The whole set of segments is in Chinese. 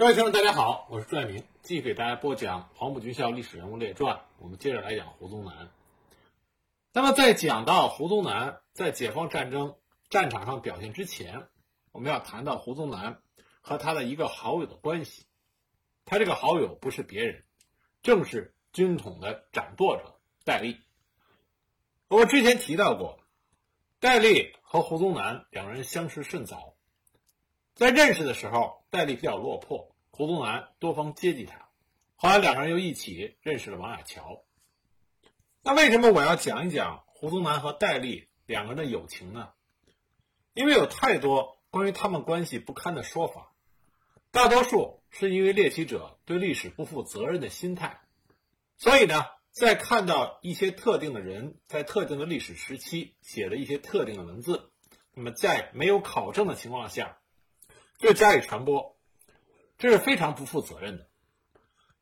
各位听众，大家好，我是朱爱明，继续给大家播讲《黄埔军校历史人物列传》。我们接着来讲胡宗南。那么，在讲到胡宗南在解放战争战场上表现之前，我们要谈到胡宗南和他的一个好友的关系。他这个好友不是别人，正是军统的掌舵者戴笠。我之前提到过，戴笠和胡宗南两人相识甚早，在认识的时候，戴笠比较落魄，胡宗南多方接济他。后来两个人又一起认识了王亚樵。那为什么我要讲一讲胡宗南和戴笠两个人的友情呢？因为有太多关于他们关系不堪的说法，大多数是因为猎奇者对历史不负责任的心态，所以呢。在看到一些特定的人在特定的历史时期写了一些特定的文字，那么在没有考证的情况下就加以传播，这是非常不负责任的。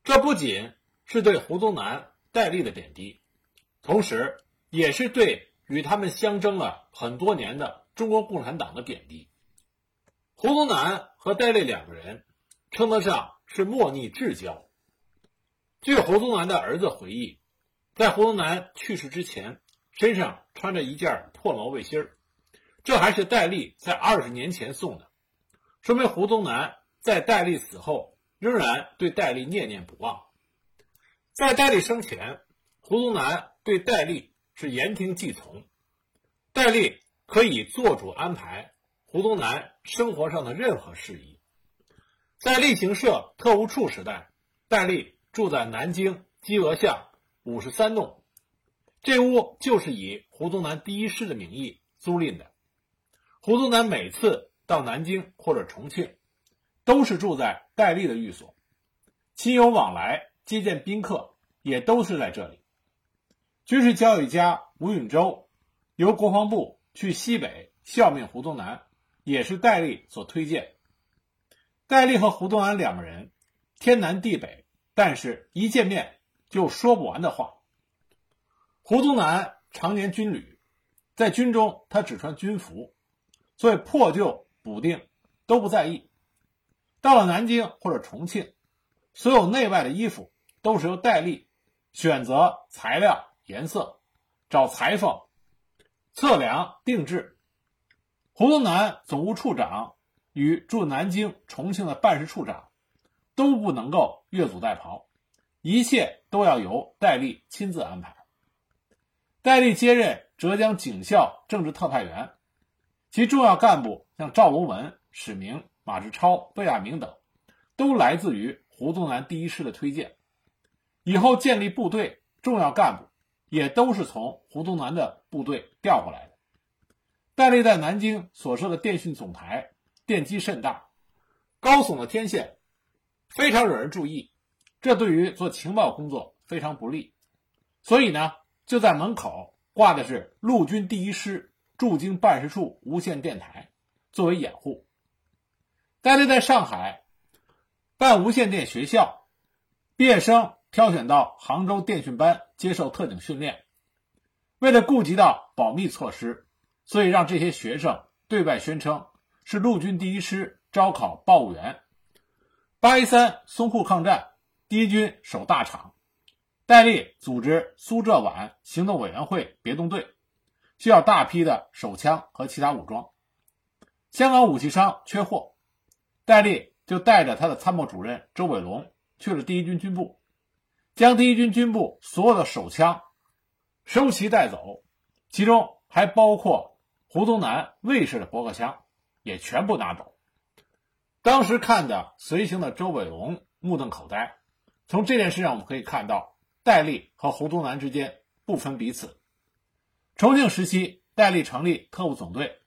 这不仅是对胡宗南、戴笠的贬低，同时也是对与他们相争了很多年的中国共产党的贬低。胡宗南和戴笠两个人称得上是莫逆至交。据胡宗南的儿子回忆，在胡宗南去世之前，身上穿着一件破毛背心儿，这还是戴笠在二十年前送的，说明胡宗南在戴笠死后仍然对戴笠念念不忘。在戴笠生前，胡宗南对戴笠是言听计从，戴笠可以做主安排胡宗南生活上的任何事宜。在例行社特务处时代，戴笠。住在南京鸡鹅巷五十三弄，这屋就是以胡宗南第一师的名义租赁的。胡宗南每次到南京或者重庆，都是住在戴笠的寓所，亲友往来接见宾客也都是在这里。军事教育家吴允洲由国防部去西北效命胡宗南，也是戴笠所推荐。戴笠和胡宗南两个人天南地北。但是，一见面就说不完的话。胡宗南常年军旅，在军中他只穿军服，所以破旧补丁都不在意。到了南京或者重庆，所有内外的衣服都是由戴笠选择材料、颜色，找裁缝测量定制。胡宗南总务处长与驻南京、重庆的办事处长。都不能够越俎代庖，一切都要由戴笠亲自安排。戴笠接任浙江警校政治特派员，其重要干部像赵龙文、史明、马志超、贝亚明等，都来自于胡宗南第一师的推荐。以后建立部队，重要干部也都是从胡宗南的部队调过来的。戴笠在南京所设的电讯总台电机甚大，高耸的天线。非常惹人注意，这对于做情报工作非常不利，所以呢，就在门口挂的是陆军第一师驻京办事处无线电台，作为掩护。戴笠在上海办无线电学校，毕业生挑选到杭州电讯班接受特警训练，为了顾及到保密措施，所以让这些学生对外宣称是陆军第一师招考报务员。八一三淞沪抗战，第一军守大场，戴笠组织苏浙皖行动委员会别动队，需要大批的手枪和其他武装。香港武器商缺货，戴笠就带着他的参谋主任周伟龙去了第一军军部，将第一军军部所有的手枪收齐带走，其中还包括胡宗南卫士的驳壳枪，也全部拿走。当时看的随行的周伟龙目瞪口呆。从这件事上，我们可以看到戴笠和胡宗南之间不分彼此。重庆时期，戴笠成立特务总队，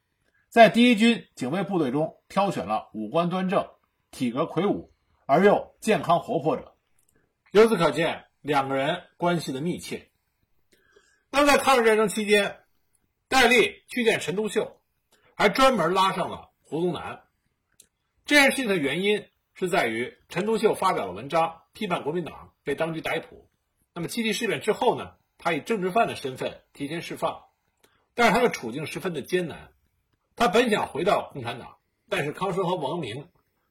在第一军警卫部队中挑选了五官端正、体格魁梧而又健康活泼者。由此可见，两个人关系的密切。那么，在抗日战争期间，戴笠去见陈独秀，还专门拉上了胡宗南。这件事情的原因是在于陈独秀发表了文章批判国民党，被当局逮捕。那么七七事变之后呢，他以政治犯的身份提前释放，但是他的处境十分的艰难。他本想回到共产党，但是康生和王明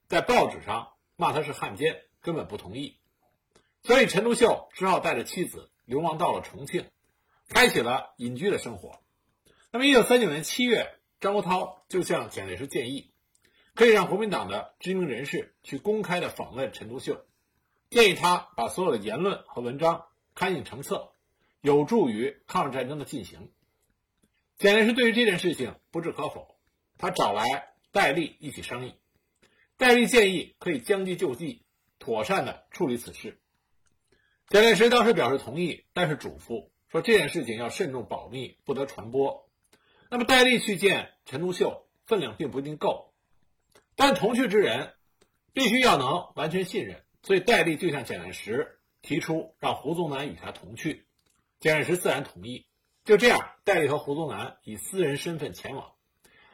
在报纸上骂他是汉奸，根本不同意。所以陈独秀只好带着妻子流亡到了重庆，开启了隐居的生活。那么，一九三九年七月，张国焘就向蒋介石建议，可以让国民党的知名人士去公开的访问陈独秀，建议他把所有的言论和文章刊印成册，有助于抗日战争的进行。蒋介石对于这件事情不置可否，他找来戴笠一起商议。戴笠建议可以将计就计，妥善的处理此事。蒋介石当时表示同意，但是嘱咐说这件事情要慎重保密，不得传播。那么戴笠去见陈独秀，分量并不一定够，但同去之人必须要能完全信任，所以戴笠就向蒋介石提出让胡宗南与他同去，蒋介石自然同意。就这样，戴笠和胡宗南以私人身份前往。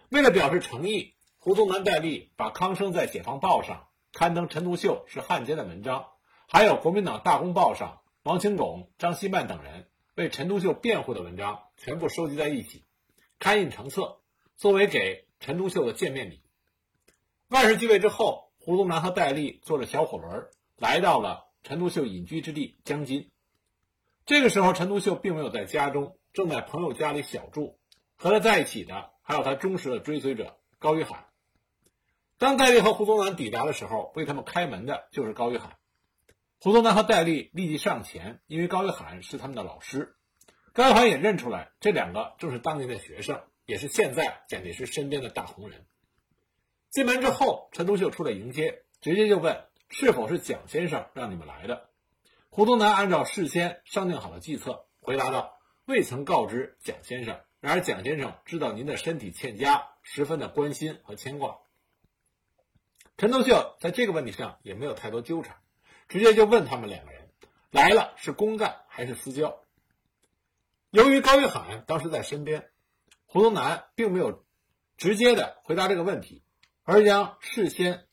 为了表示诚意，胡宗南、戴笠把康生在《解放报》上刊登陈独秀是汉奸的文章。还有国民党《大公报》上王清拱、张希曼等人为陈独秀辩护的文章，全部收集在一起，刊印成册，作为给陈独秀的见面礼。万事俱备之后，胡宗南和戴笠坐着小火轮来到了陈独秀隐居之地江津。这个时候，陈独秀并没有在家中，正在朋友家里小住。和他在一起的还有他忠实的追随者高玉海。当戴笠和胡宗南抵达的时候，为他们开门的就是高玉海。胡宗南和戴笠立即上前，因为高玉海是他们的老师。高玉海也认出来，这两个正是当年的学生，也是现在蒋介石身边的大红人。进门之后，陈独秀出来迎接，直接就问是否是蒋先生让你们来的。胡宗南按照事先商定好的计策回答道：“未曾告知蒋先生，然而蒋先生知道您的身体欠佳，十分的关心和牵挂。”陈独秀在这个问题上也没有太多纠缠。直接就问他们两个人来了是公干还是私交。由于高玉海当时在身边，胡宗南并没有直接的回答这个问题，而将事先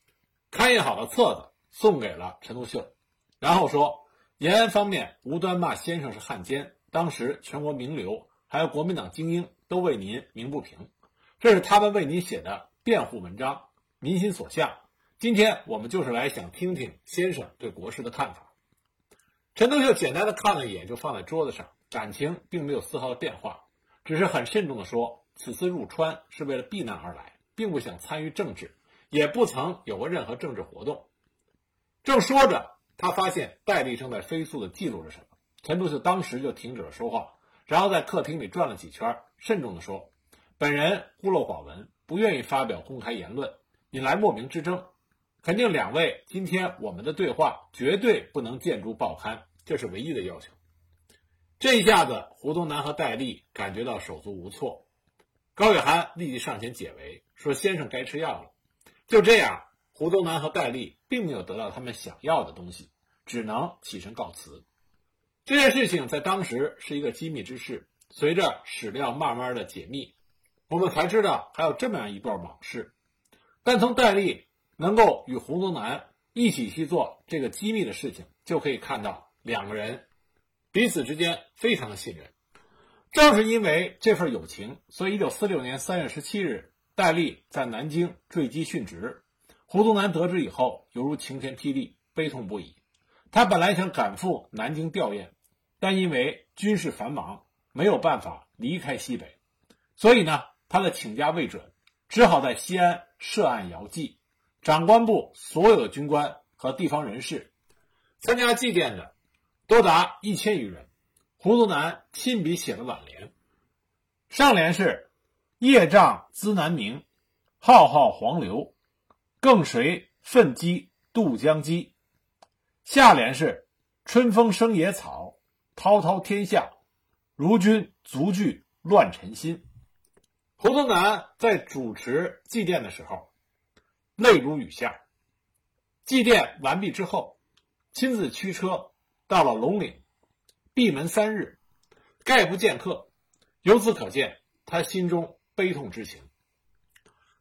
刊印好的册子送给了陈独秀，然后说延安方面无端骂先生是汉奸，当时全国名流还有国民党精英都为您鸣不平，这是他们为您写的辩护文章，民心所向。今天我们就是来想听听先生对国事的看法。陈独秀简单的看了一眼，就放在桌子上，感情并没有丝毫的变化，只是很慎重的说：“此次入川是为了避难而来，并不想参与政治，也不曾有过任何政治活动。”正说着，他发现戴笠正在飞速的记录着什么。陈独秀当时就停止了说话，然后在客厅里转了几圈，慎重的说：“本人孤陋寡闻，不愿意发表公开言论，引来莫名之争。”肯定两位，今天我们的对话绝对不能见诸报刊，这是唯一的要求。这一下子，胡宗南和戴笠感觉到手足无措。高玉涵立即上前解围，说：“先生该吃药了。”就这样，胡宗南和戴笠并没有得到他们想要的东西，只能起身告辞。这件事情在当时是一个机密之事，随着史料慢慢的解密，我们才知道还有这么样一段往事。但从戴笠。能够与胡宗南一起去做这个机密的事情，就可以看到两个人彼此之间非常的信任。正是因为这份友情，所以一九四六年三月十七日，戴笠在南京坠机殉职。胡宗南得知以后，犹如晴天霹雳，悲痛不已。他本来想赶赴南京吊唁，但因为军事繁忙，没有办法离开西北，所以呢，他的请假未准，只好在西安设案遥祭。长官部所有的军官和地方人士参加祭奠的多达一千余人。胡宗南亲笔写了挽联，上联是“业障资南明，浩浩黄流，更谁奋击渡江鸡”，下联是“春风生野草，滔滔天下，如君足具乱臣心”。胡宗南在主持祭奠的时候。泪如雨下。祭奠完毕之后，亲自驱车到了龙岭，闭门三日，概不见客。由此可见，他心中悲痛之情。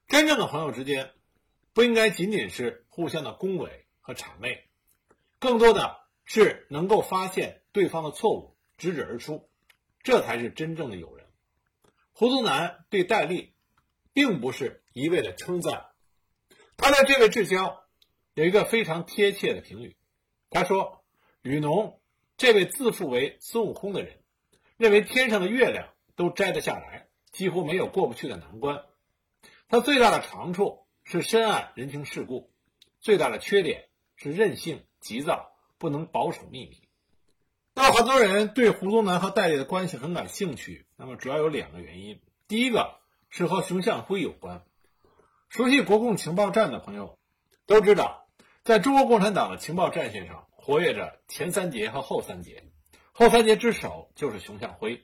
真正的朋友之间，不应该仅仅是互相的恭维和谄媚，更多的是能够发现对方的错误，直指而出，这才是真正的友人。胡宗南对戴笠，并不是一味的称赞。他的这位至交，有一个非常贴切的评语，他说：“雨农这位自负为孙悟空的人，认为天上的月亮都摘得下来，几乎没有过不去的难关。他最大的长处是深谙人情世故，最大的缺点是任性急躁，不能保守秘密。”那很多人对胡宗南和戴笠的关系很感兴趣，那么主要有两个原因。第一个是和熊向晖有关。熟悉国共情报站的朋友都知道，在中国共产党的情报战线上活跃着前三杰和后三杰，后三杰之首就是熊向晖。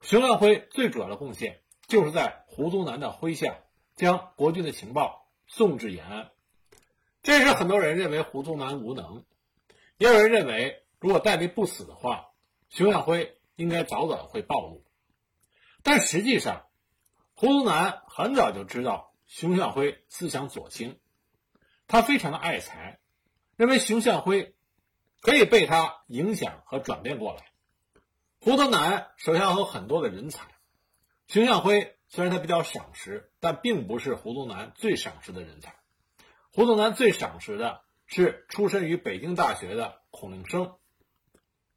熊向晖最主要的贡献就是在胡宗南的麾下将国军的情报送至延安。这是很多人认为胡宗南无能，也有人认为。如果戴笠不死的话，熊向晖应该早早会暴露。但实际上，胡宗南很早就知道熊向晖思想左倾，他非常的爱才，认为熊向晖可以被他影响和转变过来。胡宗南手下有很多的人才，熊向晖虽然他比较赏识，但并不是胡宗南最赏识的人才。胡宗南最赏识的是出身于北京大学的孔令生。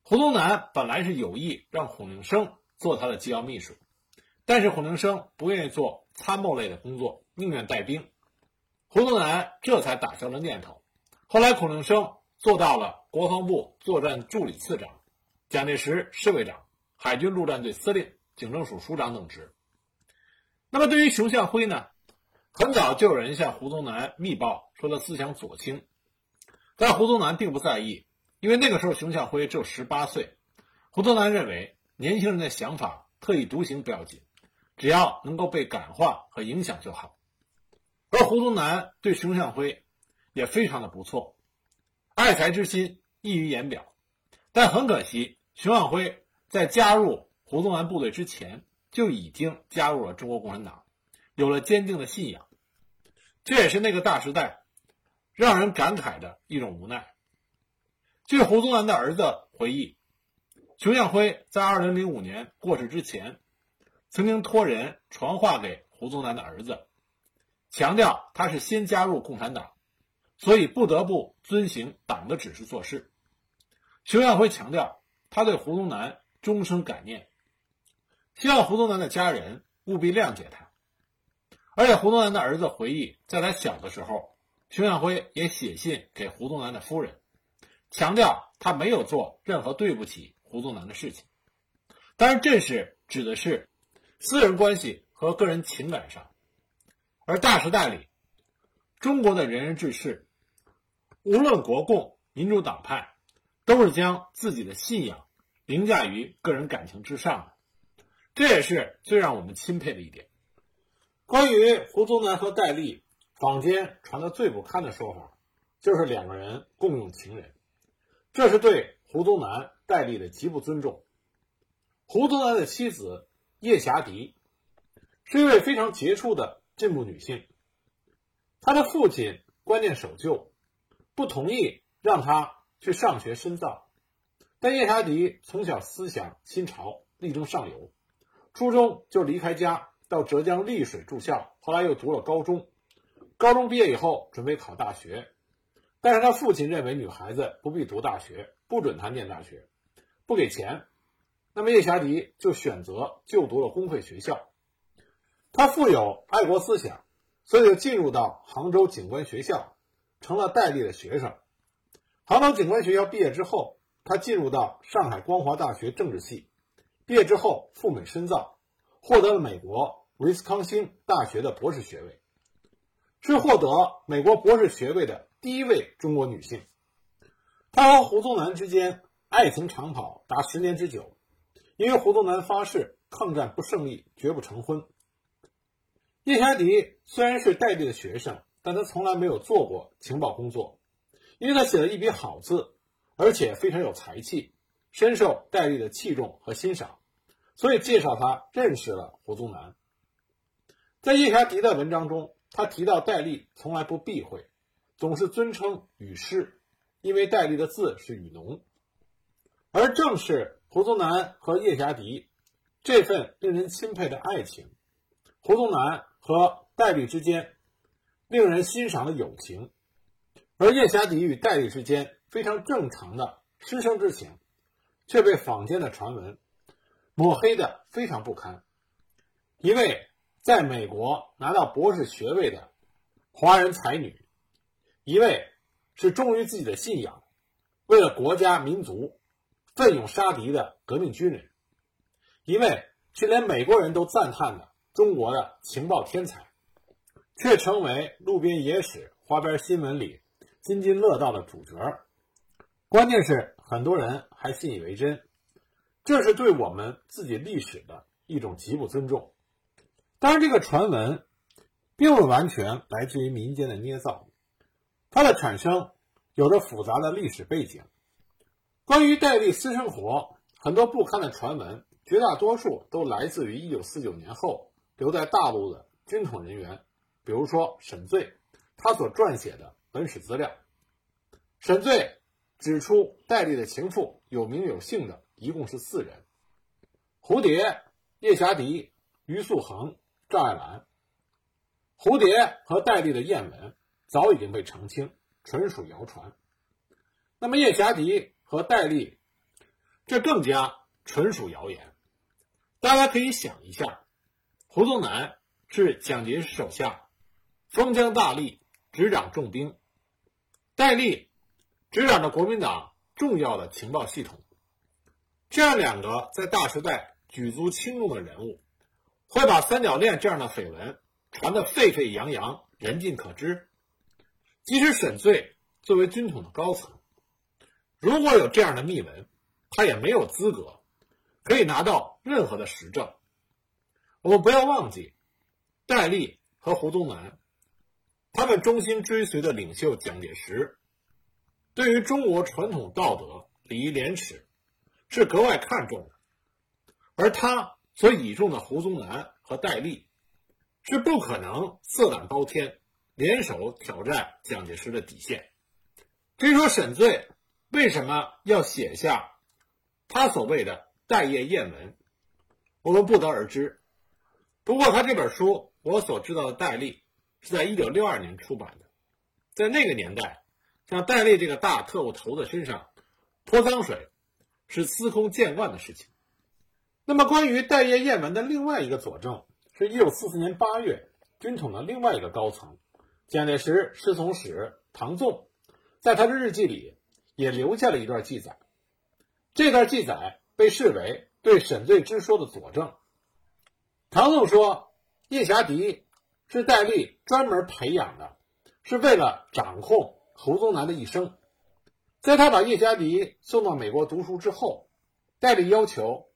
胡宗南本来是有意让孔令生做他的机要秘书，但是孔令生不愿意做参谋类的工作，宁愿带兵。胡宗南这才打消了念头。后来，孔令生做到了国防部作战助理次长、蒋介石侍卫长、海军陆战队司令、警政署署长等职。那么，对于熊向晖呢？很早就有人向胡宗南密报说他思想左倾，但胡宗南并不在意。因为那个时候熊向晖只有十八岁，胡宗南认为年轻人的想法特立独行不要紧，只要能够被感化和影响就好。而胡宗南对熊向晖也非常的不错，爱才之心溢于言表。但很可惜，熊向晖在加入胡宗南部队之前就已经加入了中国共产党，有了坚定的信仰。这也是那个大时代让人感慨的一种无奈。据胡宗南的儿子回忆，熊向晖在2005年过世之前，曾经托人传话给胡宗南的儿子，强调他是先加入共产党，所以不得不遵行党的指示做事。熊向晖强调他对胡宗南终生感念，希望胡宗南的家人务必谅解他。而且胡宗南的儿子回忆，在他小的时候，熊向晖也写信给胡宗南的夫人。强调他没有做任何对不起胡宗南的事情，当然这是指的是私人关系和个人情感上，而大时代里，中国的仁人志士，无论国共、民主党派，都是将自己的信仰凌驾于个人感情之上的，这也是最让我们钦佩的一点。关于胡宗南和戴笠，坊间传的最不堪的说法，就是两个人共用情人。这是对胡宗南、戴笠的极不尊重。胡宗南的妻子叶霞迪是一位非常杰出的进步女性，她的父亲观念守旧，不同意让她去上学深造。但叶霞迪从小思想新潮，力争上游，初中就离开家到浙江丽水住校，后来又读了高中。高中毕业以后，准备考大学。但是他父亲认为女孩子不必读大学，不准她念大学，不给钱。那么叶霞迪就选择就读了公费学校。他富有爱国思想，所以就进入到杭州警官学校，成了戴笠的学生。杭州警官学校毕业之后，他进入到上海光华大学政治系，毕业之后赴美深造，获得了美国威斯康星大学的博士学位，是获得美国博士学位的。第一位中国女性，她和胡宗南之间爱情长跑达十年之久，因为胡宗南发誓抗战不胜利绝不成婚。叶霞迪虽然是戴笠的学生，但他从来没有做过情报工作，因为他写了一笔好字，而且非常有才气，深受戴笠的器重和欣赏，所以介绍他认识了胡宗南。在叶霞迪的文章中，他提到戴笠从来不避讳。总是尊称雨师，因为戴笠的字是雨农，而正是胡宗南和叶霞迪这份令人钦佩的爱情，胡宗南和戴笠之间令人欣赏的友情，而叶霞迪与戴笠之间非常正常的师生之情，却被坊间的传闻抹黑的非常不堪。一位在美国拿到博士学位的华人才女，一位是忠于自己的信仰，为了国家民族奋勇杀敌的革命军人，一位是连美国人都赞叹的中国的情报天才，却成为路边野史、花边新闻里。津津乐道的主角，关键是很多人还信以为真，这是对我们自己历史的一种极不尊重。当然，这个传闻并不完全来自于民间的捏造，它的产生有着复杂的历史背景。关于戴笠私生活，很多不堪的传闻，绝大多数都来自于1949年后留在大陆的军统人员，比如说沈醉，他所撰写的。文史资料，沈醉指出，戴笠的情妇有名有姓的一共是四人：蝴蝶、叶霞迪、于素恒、赵爱兰。蝴蝶和戴笠的艳闻早已经被澄清，纯属谣传。那么叶霞迪和戴笠，这更加纯属谣言。大家可以想一下，胡宗南是蒋介石手下封疆大吏，执掌重兵。戴笠执掌着国民党重要的情报系统，这样两个在大时代举足轻重的人物，会把三角恋这样的绯闻传得沸沸扬扬、人尽可知。即使沈醉作为军统的高层，如果有这样的密文，他也没有资格可以拿到任何的实证。我们不要忘记，戴笠和胡宗南。他们忠心追随的领袖蒋介石，对于中国传统道德、礼义廉耻是格外看重的，而他所倚重的胡宗南和戴笠，是不可能色胆包天，联手挑战蒋介石的底线。至于说沈醉为什么要写下他所谓的“待业艳文”，我们不得而知。不过他这本书，我所知道的戴笠。是在一九六二年出版的，在那个年代，像戴笠这个大特务头子身上泼脏水，是司空见惯的事情。那么，关于戴业艳文的另外一个佐证，是一九四四年八月，军统的另外一个高层，蒋介石侍从使唐纵，在他的日记里也留下了一段记载。这段记载被视为对沈醉之说的佐证。唐纵说，叶霞迪。是戴笠专门培养的，是为了掌控胡宗南的一生。在他把叶霞迪送到美国读书之后，戴笠要求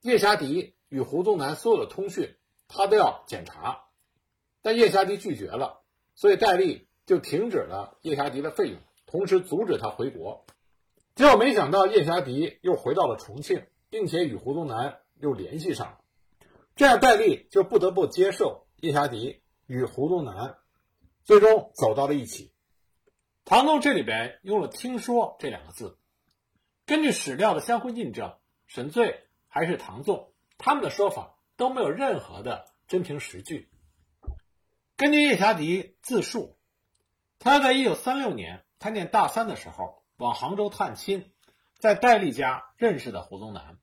叶霞迪与胡宗南所有的通讯，他都要检查，但叶霞迪拒绝了，所以戴笠就停止了叶霞迪的费用，同时阻止他回国。结果没想到叶霞迪又回到了重庆，并且与胡宗南又联系上了，这样戴笠就不得不接受叶霞迪。与胡宗南最终走到了一起。唐纵这里边用了“听说”这两个字，根据史料的相互印证，沈醉还是唐纵，他们的说法都没有任何的真凭实据。根据叶霞迪自述，他在一九三六年他念大三的时候往杭州探亲，在戴笠家认识的胡宗南。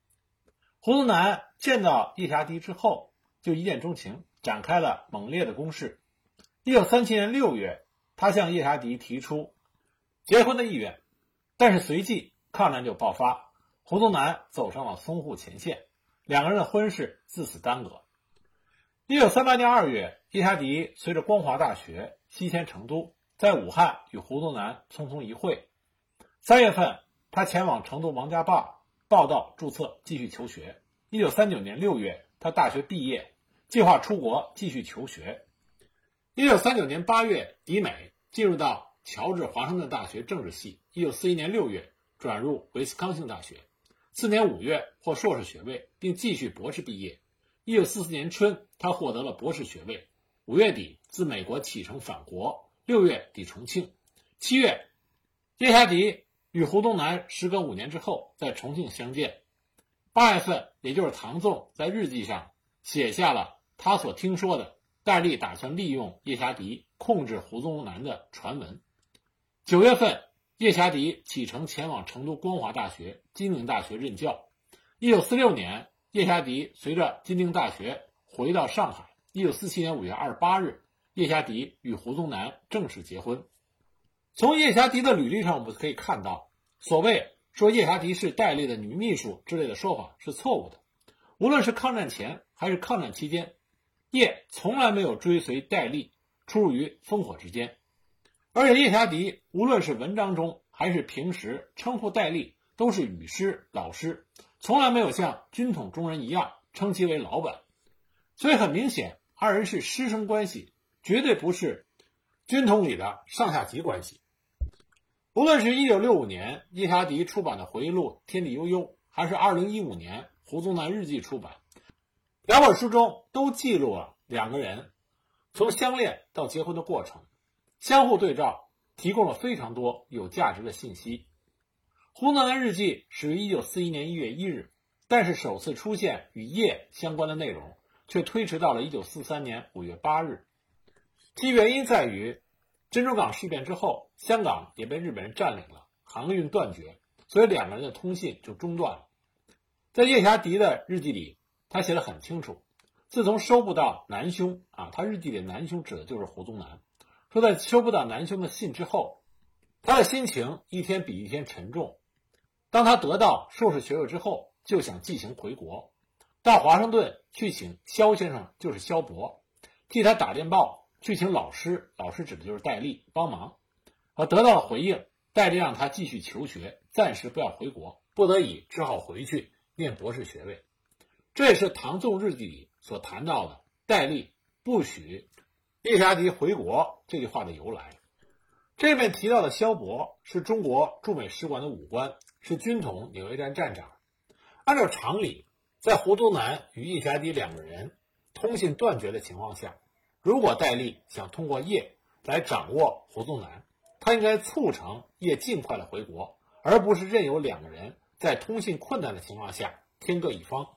胡宗南见到叶霞迪之后就一见钟情。展开了猛烈的攻势。一九三七年六月，他向叶霞迪提出结婚的意愿，但是随即抗战就爆发，胡宗南走上了淞沪前线，两个人的婚事自此耽搁。一九三八年二月，叶霞迪随着光华大学西迁成都，在武汉与胡宗南匆匆一会。三月份，他前往成都王家坝报道注册，继续求学。一九三九年六月，他大学毕业。计划出国继续求学。一九三九年八月抵美，进入到乔治华盛顿大学政治系。一九四一年六月转入威斯康星大学，次年五月获硕士学位，并继续博士毕业。一九四四年春，他获得了博士学位。五月底自美国启程返国，六月抵重庆。七月，叶霞迪与胡宗南时隔五年之后在重庆相见。八月份，也就是唐纵在日记上写下了。他所听说的戴笠打算利用叶霞迪控制胡宗南的传闻，九月份，叶霞迪启程前往成都光华大学、金陵大学任教。一九四六年，叶霞迪随着金陵大学回到上海。一九四七年五月二十八日，叶霞迪与胡宗南正式结婚。从叶霞迪的履历上，我们可以看到，所谓说叶霞迪是戴笠的女秘书之类的说法是错误的。无论是抗战前还是抗战期间，叶从来没有追随戴笠出入于烽火之间。而且叶霞迪无论是文章中还是平时称呼戴笠都是语师、老师，从来没有像军统中人一样称其为老板。所以很明显，二人是师生关系，绝对不是军统里的上下级关系。无论是1965年叶霞迪出版的回忆录《天地悠悠》，还是2015年胡宗南日记出版，两本书中都记录了两个人从相恋到结婚的过程，相互对照，提供了非常多有价值的信息。胡宗南日记始于1941年1月1日，但是首次出现与叶相关的内容却推迟到了1943年5月8日，其原因在于。珍珠港事变之后，香港也被日本人占领了，航运断绝，所以两个人的通信就中断了。在叶霞迪的日记里，他写的很清楚：自从收不到南兄啊，他日记里南兄指的就是胡宗南，说在收不到南兄的信之后，他的心情一天比一天沉重。当他得到硕士学位之后，就想寄行回国，到华盛顿去请肖先生，就是肖伯，替他打电报。去请老师，老师指的就是戴笠帮忙，啊，得到了回应，戴笠让他继续求学，暂时不要回国，不得已只好回去念博士学位。这也是唐纵日记里所谈到的戴笠不许叶霞迪回国这句话的由来。这面提到的萧伯是中国驻美使馆的武官，是军统纽约站站长。按照常理，在胡宗南与叶霞迪两个人通信断绝的情况下。如果戴笠想通过叶来掌握胡宗南，他应该促成叶尽快的回国，而不是任由两个人在通信困难的情况下天各一方。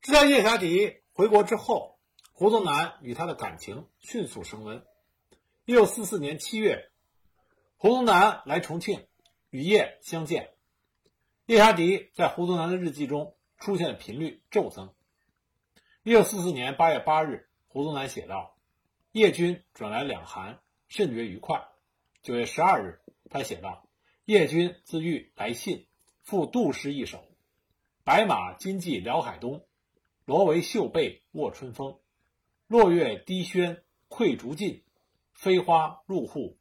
知道叶霞迪回国之后，胡宗南与他的感情迅速升温。一九四四年七月，胡宗南来重庆与叶相见，叶霞迪在胡宗南的日记中出现频率骤增。一九四四年八月八日。胡宗南写道：“叶军转来两函，甚觉愉快。”九月十二日，他写道：“叶军自豫来信，附杜诗一首：‘白马金骑辽海东，罗帷绣被卧春风。落月低轩窥竹尽，飞花入户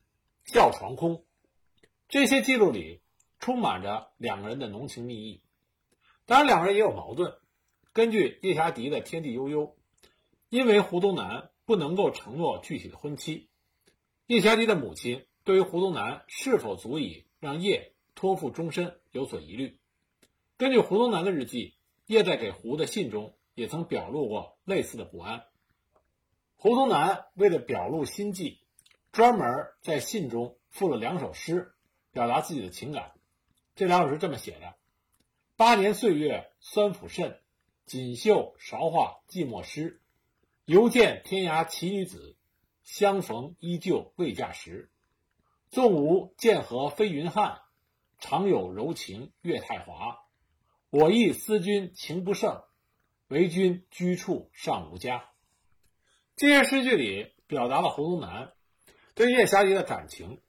笑床空。’这些记录里充满着两个人的浓情蜜意。当然，两个人也有矛盾。根据叶霞迪的《天地悠悠》。因为胡宗南不能够承诺具体的婚期，叶霞迪的母亲对于胡宗南是否足以让叶托付终身有所疑虑。根据胡宗南的日记，叶在给胡的信中也曾表露过类似的不安。胡宗南为了表露心迹，专门在信中附了两首诗，表达自己的情感。这两首诗这么写的：“八年岁月酸腐甚，锦绣韶华寂寞诗。”犹见天涯奇女子，相逢依旧未嫁时。纵无剑河飞云汉，常有柔情月太华。我亦思君情不胜，唯君居处尚无家。这些诗句里表达了胡宗南对叶霞迪的感情，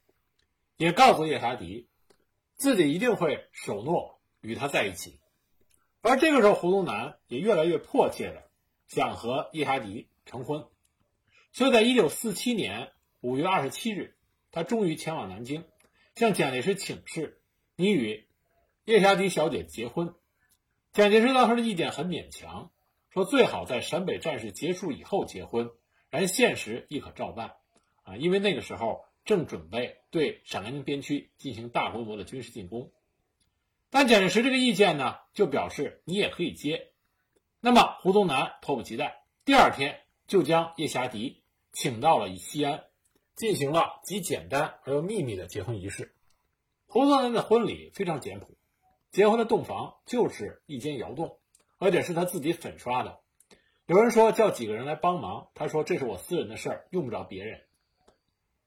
也告诉叶霞迪自己一定会守诺与他在一起。而这个时候，胡宗南也越来越迫切的。想和叶霞迪成婚，所以在一九四七年五月二十七日，他终于前往南京，向蒋介石请示：“你与叶霞迪小姐结婚。”蒋介石当时的意见很勉强，说最好在陕北战事结束以后结婚，然现实亦可照办。啊，因为那个时候正准备对陕甘宁边区进行大规模的军事进攻。但蒋介石这个意见呢，就表示你也可以接。那么，胡宗南迫不及待，第二天就将叶霞迪请到了西安，进行了极简单而又秘密的结婚仪式。胡宗南的婚礼非常简朴，结婚的洞房就是一间窑洞，而且是他自己粉刷的。有人说叫几个人来帮忙，他说这是我私人的事儿，用不着别人。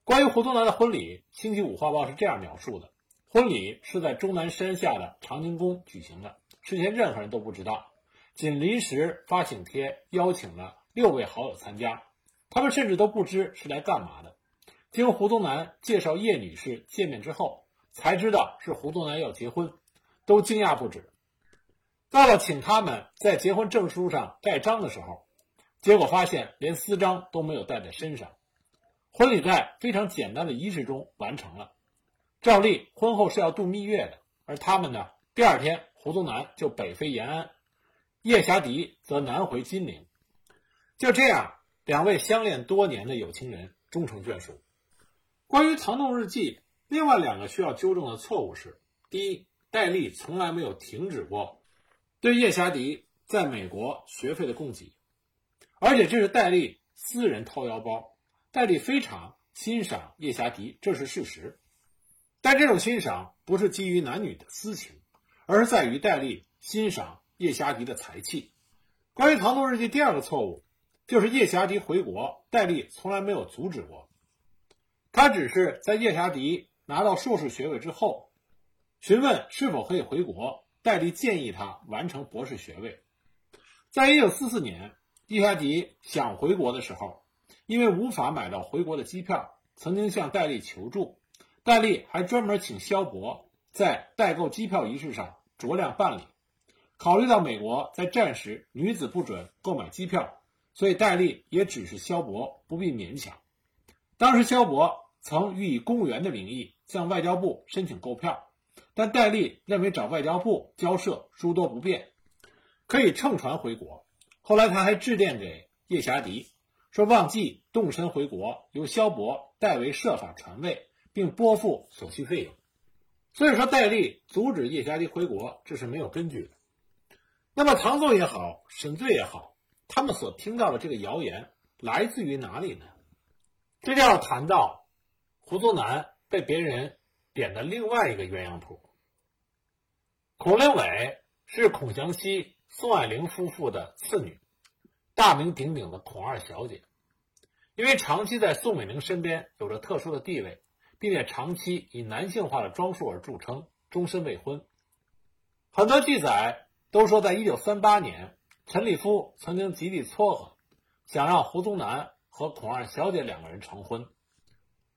关于胡宗南的婚礼，《星期五画报》是这样描述的：婚礼是在终南山下的长宁宫举行的，事前任何人都不知道，仅临时发请帖邀请了六位好友参加，他们甚至都不知是来干嘛的。经胡宗南介绍叶女士见面之后，才知道是胡宗南要结婚，都惊讶不止。到了请他们在结婚证书上盖章的时候，结果发现连私章都没有带在身上。婚礼在非常简单的仪式中完成了。照例婚后是要度蜜月的，而他们呢，第二天胡宗南就北飞延安，叶霞迪则南回金陵。就这样，两位相恋多年的有情人终成眷属。关于《唐宋日记》，另外两个需要纠正的错误是：第一，戴笠从来没有停止过对叶霞迪在美国学费的供给，而且这是戴笠私人掏腰包。戴笠非常欣赏叶霞迪，这是事实。但这种欣赏不是基于男女的私情，而是在于戴笠欣赏叶霞迪的才气。关于《唐宋日记》第二个错误，就是叶霞迪回国，戴笠从来没有阻止过。他只是在叶霞迪拿到硕士学位之后，询问是否可以回国，戴笠建议他完成博士学位。在一九四四年，叶霞迪想回国的时候。因为无法买到回国的机票，曾经向戴笠求助，戴笠还专门请萧伯在代购机票仪式上酌量办理。考虑到美国在战时女子不准购买机票，所以戴笠也指示萧伯不必勉强。当时萧伯曾欲以公务员的名义向外交部申请购票，但戴笠认为找外交部交涉诸多不便，可以乘船回国。后来他还致电给叶霞迪。说忘记动身回国，由萧伯代为设法传位，并拨付所需费用。所以说，戴笠阻止叶霞迪回国，这是没有根据的。那么，唐宋也好，沈醉也好，他们所听到的这个谣言来自于哪里呢？这就要谈到胡宗南被别人点的另外一个鸳鸯谱。孔令伟是孔祥熙、宋霭龄夫妇的次女，大名鼎鼎的孔二小姐。因为长期在宋美龄身边有着特殊的地位，并且长期以男性化的装束而著称，终身未婚。很多记载都说，在1938年，陈立夫曾经极力撮合，想让胡宗南和孔二小姐两个人成婚。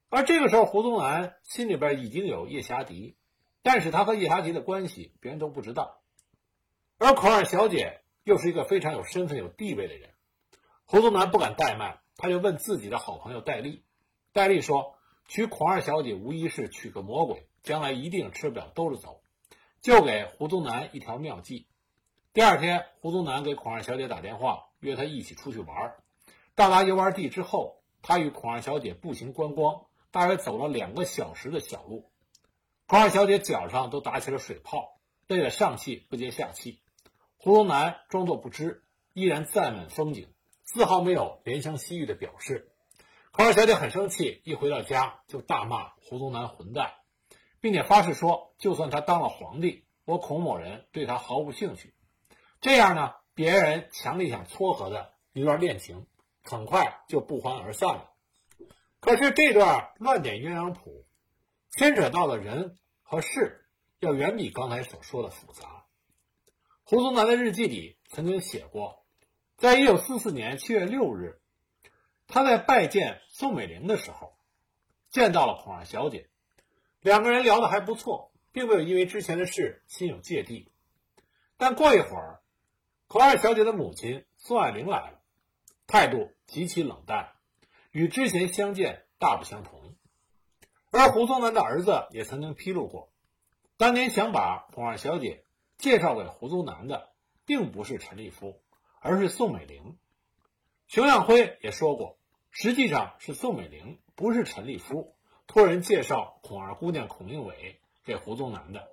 而这个时候，胡宗南心里边已经有叶霞迪，但是他和叶霞迪的关系别人都不知道。而孔二小姐又是一个非常有身份、有地位的人，胡宗南不敢怠慢。他就问自己的好朋友戴笠，戴笠说：“娶孔二小姐无疑是娶个魔鬼，将来一定吃不了兜着走。”就给胡宗南一条妙计。第二天，胡宗南给孔二小姐打电话，约她一起出去玩。到达游玩地之后，他与孔二小姐步行观光，大约走了两个小时的小路。孔二小姐脚上都打起了水泡，累得上气不接下气。胡宗南装作不知，依然赞美风景。丝毫没有怜香惜玉的表示，孔二小姐很生气，一回到家就大骂胡宗南混蛋，并且发誓说，就算他当了皇帝，我孔某人对他毫无兴趣。这样呢，别人强力想撮合的一段恋情，很快就不欢而散了。可是这段乱点鸳鸯谱，牵扯到的人和事，要远比刚才所说的复杂。胡宗南的日记里曾经写过。在一九四四年七月六日，他在拜见宋美龄的时候，见到了孔二小姐，两个人聊得还不错，并没有因为之前的事心有芥蒂。但过一会儿，孔二小姐的母亲宋霭龄来了，态度极其冷淡，与之前相见大不相同。而胡宗南的儿子也曾经披露过，当年想把孔二小姐介绍给胡宗南的，并不是陈立夫。而是宋美龄，熊向晖也说过，实际上是宋美龄，不是陈立夫托人介绍孔二姑娘孔令伟给胡宗南的。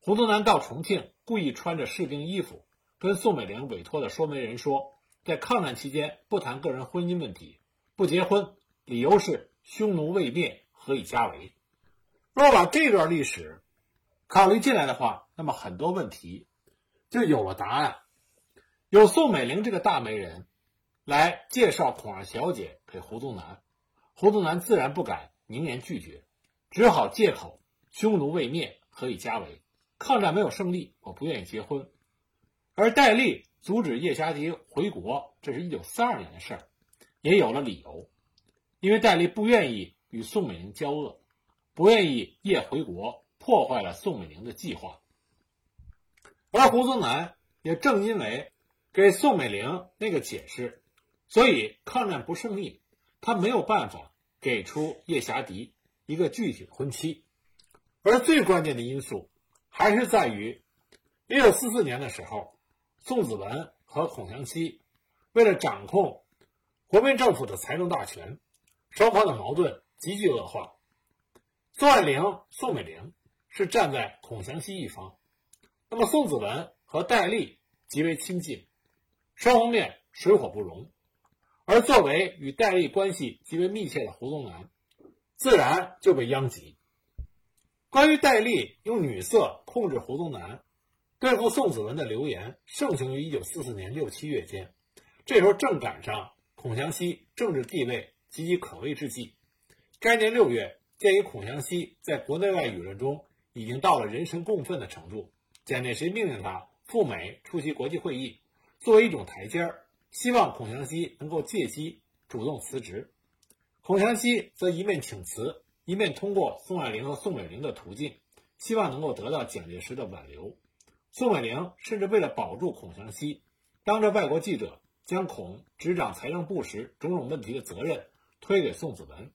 胡宗南到重庆，故意穿着士兵衣服，跟宋美龄委托的说媒人说，在抗战期间不谈个人婚姻问题，不结婚，理由是匈奴未灭，何以家为？若把这段历史考虑进来的话，那么很多问题就有了答案。有宋美龄这个大媒人来介绍孔二小姐给胡宗南，胡宗南自然不敢明言拒绝，只好借口匈奴未灭，何以家为？抗战没有胜利，我不愿意结婚。而戴笠阻止叶霞迪回国，这是一九四二年的事儿，也有了理由，因为戴笠不愿意与宋美龄交恶，不愿意叶回国，破坏了宋美龄的计划。而胡宗南也正因为给宋美龄那个解释，所以抗战不胜利，他没有办法给出叶霞迪一个具体的婚期。而最关键的因素，还是在于一九四四年的时候。宋子文和孔祥熙为了掌控国民政府的财政大权，双方的矛盾急剧恶化。宋霭龄、宋美龄是站在孔祥熙一方，那么宋子文和戴笠极为亲近，双方面水火不容。而作为与戴笠关系极为密切的胡宗南，自然就被殃及。关于戴笠用女色控制胡宗南。对付宋子文的流言盛行于一九四四年六七月间，这时候正赶上孔祥熙政治地位岌岌可危之际。该年六月，鉴于孔祥熙在国内外舆论中已经到了人神共愤的程度，蒋介石命令他赴美出席国际会议，作为一种台阶儿，希望孔祥熙能够借机主动辞职。孔祥熙则一面请辞，一面通过宋霭龄和宋美龄的途径，希望能够得到蒋介石的挽留。宋美龄甚至为了保住孔祥熙，当着外国记者将孔执掌财政部时种种问题的责任推给宋子文，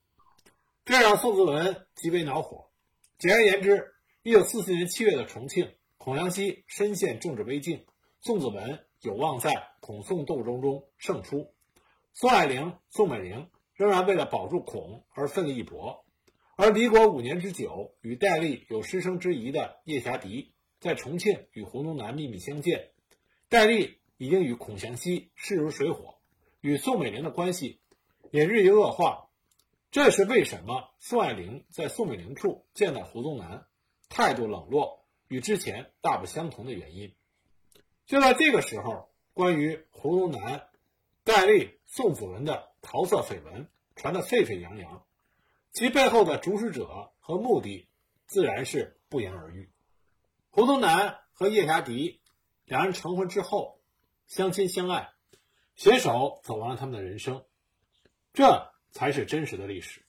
这让宋子文极为恼火。简而言之，一九四四年七月的重庆，孔祥熙深陷政治危境，宋子文有望在孔宋斗争中胜出。宋霭龄、宋美龄仍然为了保住孔而奋力一搏，而离国五年之久，与戴笠有师生之谊的叶霞迪。在重庆与胡宗南秘密相见，戴笠已经与孔祥熙势如水火，与宋美龄的关系也日益恶化。这是为什么宋霭龄在宋美龄处见到胡宗南，态度冷落，与之前大不相同的原因。就在这个时候，关于胡宗南、戴笠、宋子文的桃色绯闻传得沸沸扬扬，其背后的主使者和目的自然是不言而喻。胡宗南和叶霞迪两人成婚之后，相亲相爱，携手走完了他们的人生，这才是真实的历史。